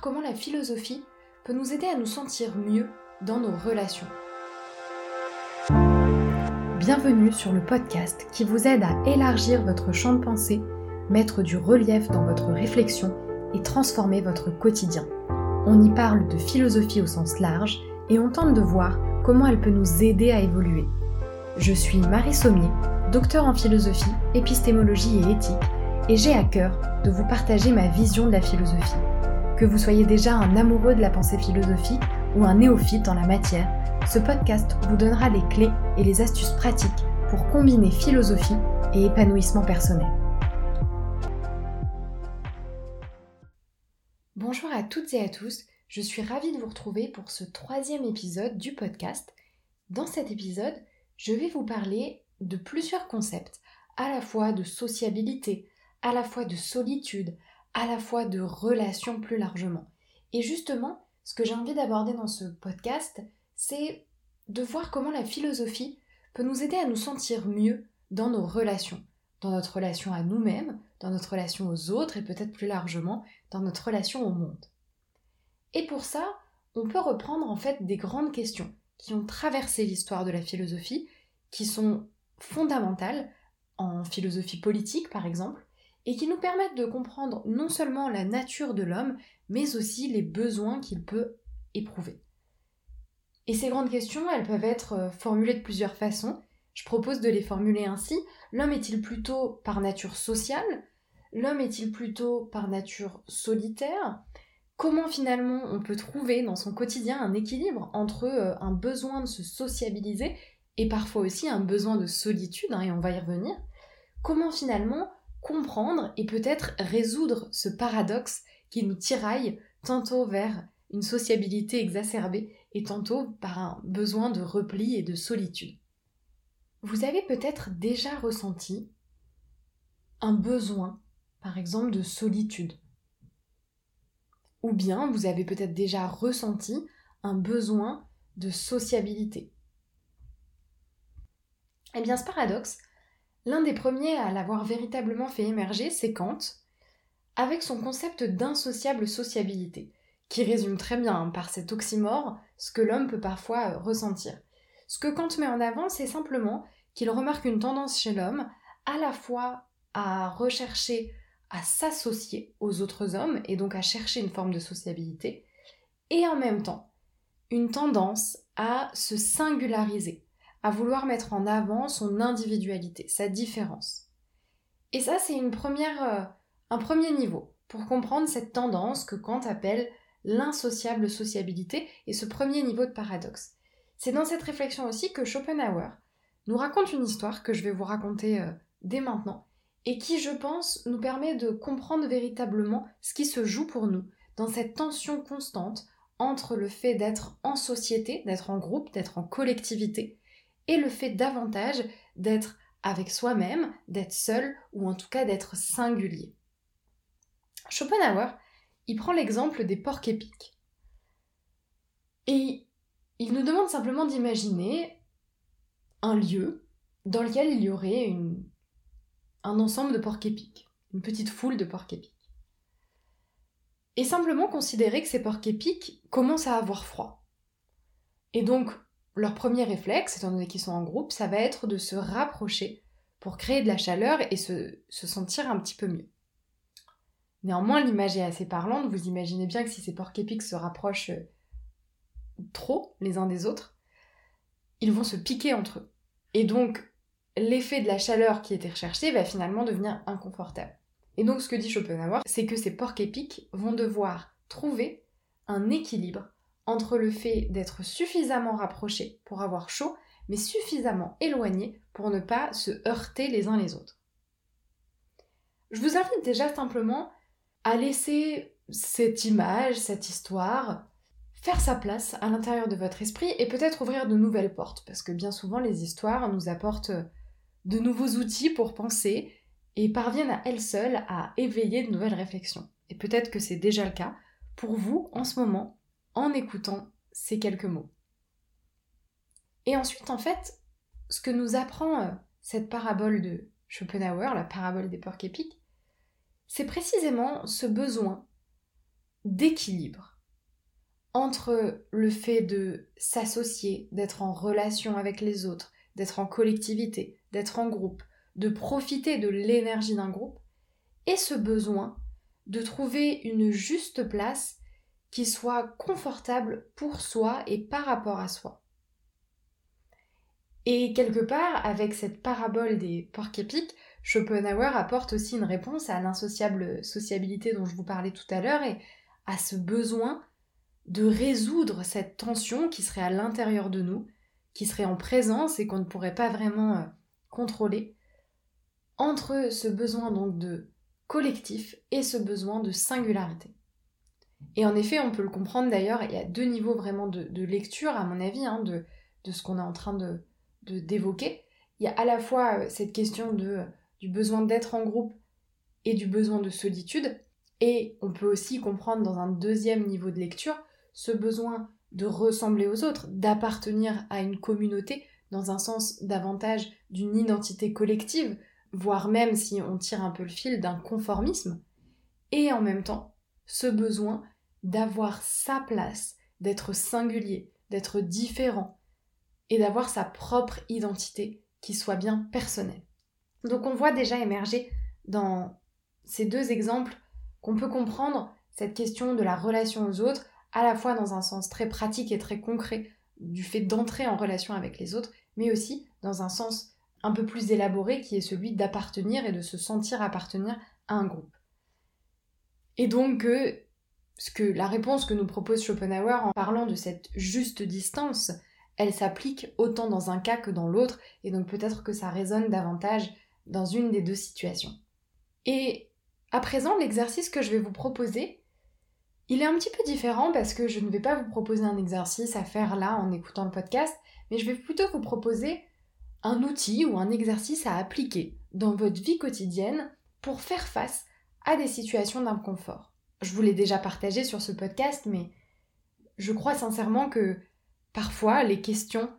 comment la philosophie peut nous aider à nous sentir mieux dans nos relations. Bienvenue sur le podcast qui vous aide à élargir votre champ de pensée, mettre du relief dans votre réflexion et transformer votre quotidien. On y parle de philosophie au sens large et on tente de voir comment elle peut nous aider à évoluer. Je suis Marie Sommier, docteur en philosophie, épistémologie et éthique, et j'ai à cœur de vous partager ma vision de la philosophie. Que vous soyez déjà un amoureux de la pensée philosophique ou un néophyte en la matière, ce podcast vous donnera les clés et les astuces pratiques pour combiner philosophie et épanouissement personnel. Bonjour à toutes et à tous, je suis ravie de vous retrouver pour ce troisième épisode du podcast. Dans cet épisode, je vais vous parler de plusieurs concepts, à la fois de sociabilité, à la fois de solitude, à la fois de relations plus largement. Et justement, ce que j'ai envie d'aborder dans ce podcast, c'est de voir comment la philosophie peut nous aider à nous sentir mieux dans nos relations, dans notre relation à nous-mêmes, dans notre relation aux autres et peut-être plus largement dans notre relation au monde. Et pour ça, on peut reprendre en fait des grandes questions qui ont traversé l'histoire de la philosophie, qui sont fondamentales en philosophie politique par exemple, et qui nous permettent de comprendre non seulement la nature de l'homme, mais aussi les besoins qu'il peut éprouver. Et ces grandes questions, elles peuvent être euh, formulées de plusieurs façons. Je propose de les formuler ainsi. L'homme est-il plutôt par nature sociale L'homme est-il plutôt par nature solitaire? Comment finalement on peut trouver dans son quotidien un équilibre entre euh, un besoin de se sociabiliser et parfois aussi un besoin de solitude, hein, et on va y revenir? Comment finalement comprendre et peut-être résoudre ce paradoxe qui nous tiraille tantôt vers une sociabilité exacerbée et tantôt par un besoin de repli et de solitude. Vous avez peut-être déjà ressenti un besoin, par exemple, de solitude. Ou bien vous avez peut-être déjà ressenti un besoin de sociabilité. Eh bien, ce paradoxe, L'un des premiers à l'avoir véritablement fait émerger, c'est Kant, avec son concept d'insociable sociabilité, qui résume très bien hein, par cet oxymore ce que l'homme peut parfois euh, ressentir. Ce que Kant met en avant, c'est simplement qu'il remarque une tendance chez l'homme à la fois à rechercher à s'associer aux autres hommes et donc à chercher une forme de sociabilité, et en même temps une tendance à se singulariser, à vouloir mettre en avant son individualité, sa différence. Et ça, c'est une première, euh, un premier niveau pour comprendre cette tendance que Kant appelle l'insociable sociabilité et ce premier niveau de paradoxe. C'est dans cette réflexion aussi que Schopenhauer nous raconte une histoire que je vais vous raconter euh, dès maintenant et qui, je pense, nous permet de comprendre véritablement ce qui se joue pour nous dans cette tension constante entre le fait d'être en société, d'être en groupe, d'être en collectivité, et le fait davantage d'être avec soi-même, d'être seul ou en tout cas d'être singulier. Schopenhauer, il prend l'exemple des porcs épiques. Et il nous demande simplement d'imaginer un lieu dans lequel il y aurait un ensemble de porcs épiques, une petite foule de porcs épiques. Et simplement considérer que ces porcs épiques commencent à avoir froid. Et donc, leur premier réflexe, étant donné qu'ils sont en groupe, ça va être de se rapprocher pour créer de la chaleur et se, sentir un petit peu mieux. Néanmoins, l'image est assez parlante. Vous imaginez bien que si ces porcs épiques se rapprochent euh, trop les uns des autres, ils vont se piquer entre eux. Et donc, l'effet de la chaleur qui était recherché va finalement devenir inconfortable. Et donc, ce que dit Schopenhauer, c'est que ces porcs épiques vont devoir trouver un équilibre entre le fait d'être suffisamment rapproché pour avoir chaud, mais suffisamment éloigné pour ne pas se heurter les uns les autres. Je vous invite déjà simplement à laisser cette image, cette histoire, faire sa place à l'intérieur de votre esprit et peut-être ouvrir de nouvelles portes, parce que bien souvent les histoires nous apportent de nouveaux outils pour penser et parviennent à elles seules à éveiller de nouvelles réflexions. Et peut-être que c'est déjà le cas pour vous en ce moment en écoutant ces quelques mots. Et ensuite, en fait, ce que nous apprend euh, cette parabole de Schopenhauer, la parabole des porcs épiques, c'est précisément ce besoin d'équilibre entre le fait de s'associer, d'être en relation avec les autres, d'être en collectivité, d'être en groupe, de profiter de l'énergie d'un groupe, et ce besoin de trouver une juste place qui soit confortable pour soi et par rapport à soi. Et quelque part, avec cette parabole des porcs épiques, Schopenhauer apporte aussi une réponse à l'insociable sociabilité dont je vous parlais tout à l'heure et à ce besoin de résoudre cette tension qui serait à l'intérieur de nous, qui serait en présence et qu'on ne pourrait pas vraiment euh, contrôler, entre ce besoin donc de collectif et ce besoin de singularité. Et en effet, on peut le comprendre d'ailleurs, il y a deux niveaux vraiment de, lecture, à mon avis, hein, de, ce qu'on est en train de d'évoquer. il y a à la fois euh, cette question de, du besoin d'être en groupe et du besoin de solitude, et on peut aussi comprendre dans un deuxième niveau de lecture ce besoin de ressembler aux autres, d'appartenir à une communauté dans un sens davantage d'une identité collective, voire même si on tire un peu le fil d'un conformisme, et en même temps ce besoin d'avoir sa place, d'être singulier, d'être différent, et d'avoir sa propre identité qui soit bien personnelle. Donc on voit déjà émerger dans ces deux exemples qu'on peut comprendre cette question de la relation aux autres, à la fois dans un sens très pratique et très concret du fait d'entrer en relation avec les autres, mais aussi dans un sens un peu plus élaboré qui est celui d'appartenir et de se sentir appartenir à un groupe. Et donc que, la réponse que nous propose Schopenhauer en parlant de cette juste distance, elle s'applique autant dans un cas que dans l'autre, et donc peut-être que ça résonne davantage dans une des deux situations. Et à présent, l'exercice que je vais vous proposer, il est un petit peu différent parce que je ne vais pas vous proposer un exercice à faire là en écoutant le podcast, mais je vais plutôt vous proposer un outil ou un exercice à appliquer dans votre vie quotidienne pour faire face des situations d'inconfort. Je vous l'ai déjà partagé sur ce podcast, mais je crois sincèrement que parfois les questions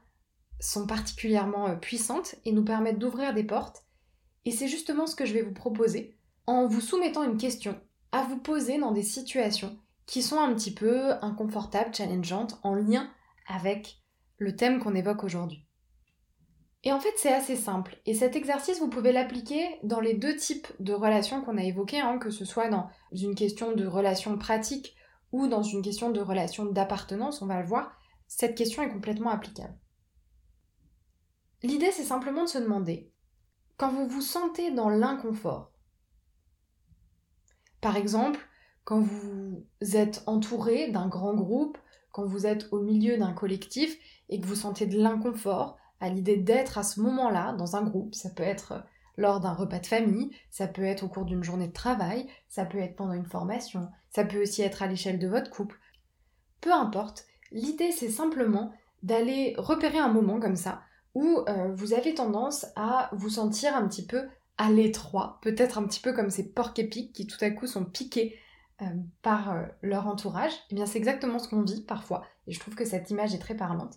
sont particulièrement euh, puissantes et nous permettent d'ouvrir des portes, et c'est justement ce que je vais vous proposer en vous soumettant une question à vous poser dans des situations qui sont un petit peu inconfortables, challengeantes, en lien avec le thème qu'on évoque aujourd'hui. Et en fait, c'est assez simple. Et cet exercice, vous pouvez l'appliquer dans les deux types de relations qu'on a évoquées, hein, que ce soit dans une question de relation pratique ou dans une question de relation d'appartenance, on va le voir. Cette question est complètement applicable. L'idée, c'est simplement de se demander, quand vous vous sentez dans l'inconfort, par exemple, quand vous êtes entouré d'un grand groupe, quand vous êtes au milieu d'un collectif et que vous sentez de l'inconfort à l'idée d'être à ce moment-là dans un groupe, ça peut être lors d'un repas de famille, ça peut être au cours d'une journée de travail, ça peut être pendant une formation, ça peut aussi être à l'échelle de votre couple. Peu importe, l'idée c'est simplement d'aller repérer un moment comme ça où euh, vous avez tendance à vous sentir un petit peu à l'étroit, peut-être un petit peu comme ces porcs épiques qui tout à coup sont piqués euh, par euh, leur entourage, et eh bien c'est exactement ce qu'on vit parfois, et je trouve que cette image est très parlante.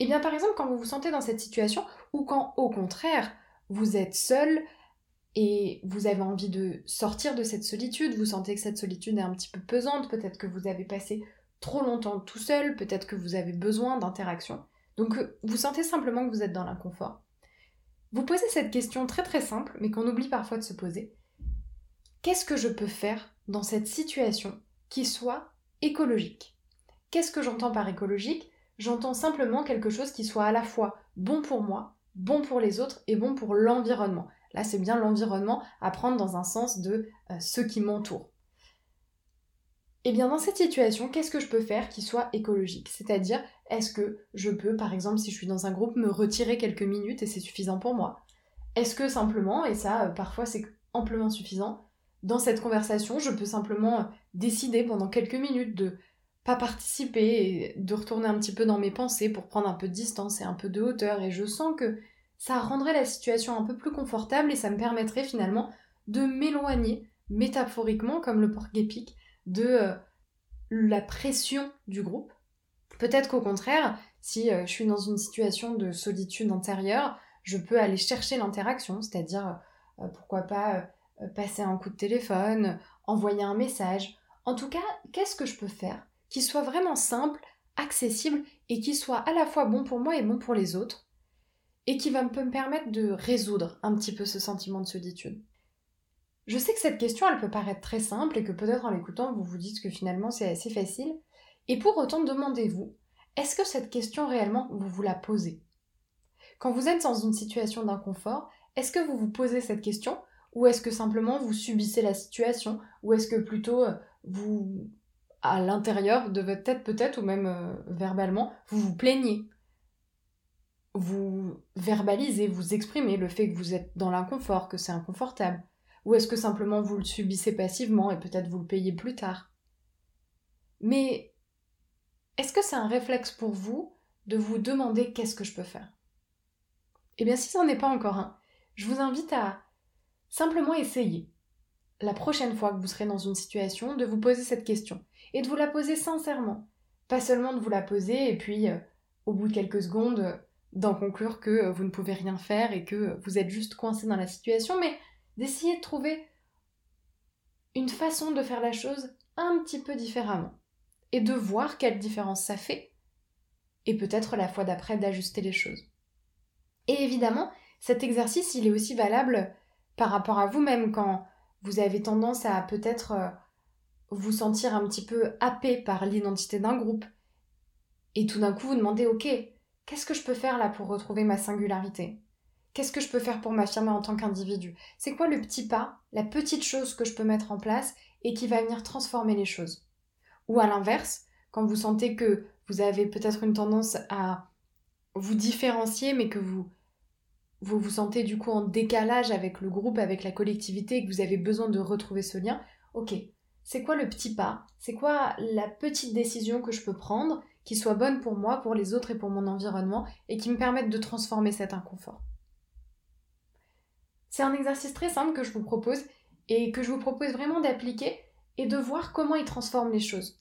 Eh bien par exemple quand vous vous sentez dans cette situation, ou quand au contraire vous êtes seul et vous avez envie de sortir de cette solitude, vous sentez que cette solitude est un petit peu pesante, peut-être que vous avez passé trop longtemps tout seul, peut-être que vous avez besoin d'interaction, donc euh, vous sentez simplement que vous êtes dans l'inconfort. Vous posez cette question très très simple, mais qu'on oublie parfois de se poser. Qu'est-ce que je peux faire dans cette situation qui soit écologique? Qu'est-ce que j'entends par écologique? J'entends simplement quelque chose qui soit à la fois bon pour moi, bon pour les autres et bon pour l'environnement. Là, c'est bien l'environnement à prendre dans un sens de euh, ceux qui m'entourent. Eh bien, dans cette situation, qu'est-ce que je peux faire qui soit écologique? C'est-à-dire, est-ce que je peux, par exemple, si je suis dans un groupe, me retirer quelques minutes et c'est suffisant pour moi? Est-ce que simplement, et ça, euh, parfois c'est amplement suffisant, dans cette conversation, je peux simplement euh, décider pendant quelques minutes de pas participer et de retourner un petit peu dans mes pensées pour prendre un peu de distance et un peu de hauteur et je sens que ça rendrait la situation un peu plus confortable et ça me permettrait finalement de m'éloigner métaphoriquement comme le porc épique de euh, la pression du groupe. Peut-être qu'au contraire, si euh, je suis dans une situation de solitude intérieure, je peux aller chercher l'interaction, c'est-à-dire euh, pourquoi pas passer un coup de téléphone, envoyer un message, En tout cas, qu'est-ce que je peux faire qui soit vraiment simple, accessible et qui soit à la fois bon pour moi et bon pour les autres et qui va me permettre de résoudre un petit peu ce sentiment de solitude. Je sais que cette question, elle peut paraître très simple et que peut-être en l'écoutant, vous vous dites que finalement c'est assez facile. Et pour autant, demandez-vous, est-ce que cette question réellement, vous vous la posez? Quand vous êtes dans une situation d'inconfort, est-ce que vous vous posez cette question? Ou est-ce que simplement vous subissez la situation? Ou est-ce que plutôt euh, vous, à l'intérieur de votre tête peut-être, ou même euh, verbalement, vous vous plaignez. Vous verbalisez, vous exprimez le fait que vous êtes dans l'inconfort, que c'est inconfortable. Ou est-ce que simplement vous le subissez passivement et peut-être vous le payez plus tard? Mais est-ce que c'est un réflexe pour vous de vous demander qu'est-ce que je peux faire? Eh bien si ça n'en est pas encore un, je vous invite à Simplement essayez, la prochaine fois que vous serez dans une situation, de vous poser cette question. Et de vous la poser sincèrement. Pas seulement de vous la poser et puis, euh, au bout de quelques secondes, d'en conclure que euh, vous ne pouvez rien faire et que vous êtes juste coincé dans la situation, mais d'essayer de trouver une façon de faire la chose un petit peu différemment. Et de voir quelle différence ça fait. Et peut-être la fois d'après d'ajuster les choses. Et évidemment, cet exercice, il est aussi valable par rapport à vous-même quand vous avez tendance à peut-être euh, vous sentir un petit peu happé par l'identité d'un groupe. Et tout d'un coup vous demandez ok, qu'est-ce que je peux faire là pour retrouver ma singularité? Qu'est-ce que je peux faire pour m'affirmer en tant qu'individu? C'est quoi le petit pas, la petite chose que je peux mettre en place et qui va venir transformer les choses? Ou à l'inverse, quand vous sentez que vous avez peut-être une tendance à vous différencier mais que vous vous vous sentez du coup en décalage avec le groupe, avec la collectivité et que vous avez besoin de retrouver ce lien, ok, c'est quoi le petit pas? C'est quoi la petite décision que je peux prendre qui soit bonne pour moi, pour les autres et pour mon environnement et qui me permette de transformer cet inconfort? C'est un exercice très simple que je vous propose et que je vous propose vraiment d'appliquer et de voir comment il transforme les choses.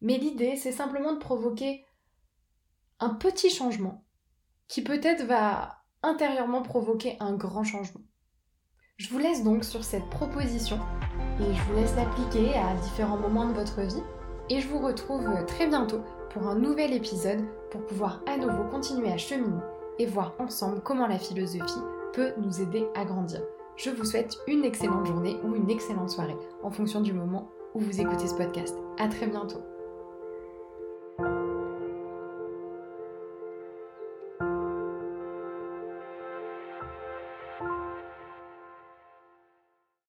Mais l'idée, c'est simplement de provoquer un petit changement qui peut-être va intérieurement provoquer un grand changement. Je vous laisse donc sur cette proposition et je vous laisse l'appliquer à différents moments de votre vie et je vous retrouve très bientôt pour un nouvel épisode pour pouvoir à nouveau continuer à cheminer et voir ensemble comment la philosophie peut nous aider à grandir. Je vous souhaite une excellente journée ou une excellente soirée en fonction du moment où vous écoutez ce podcast. À très bientôt.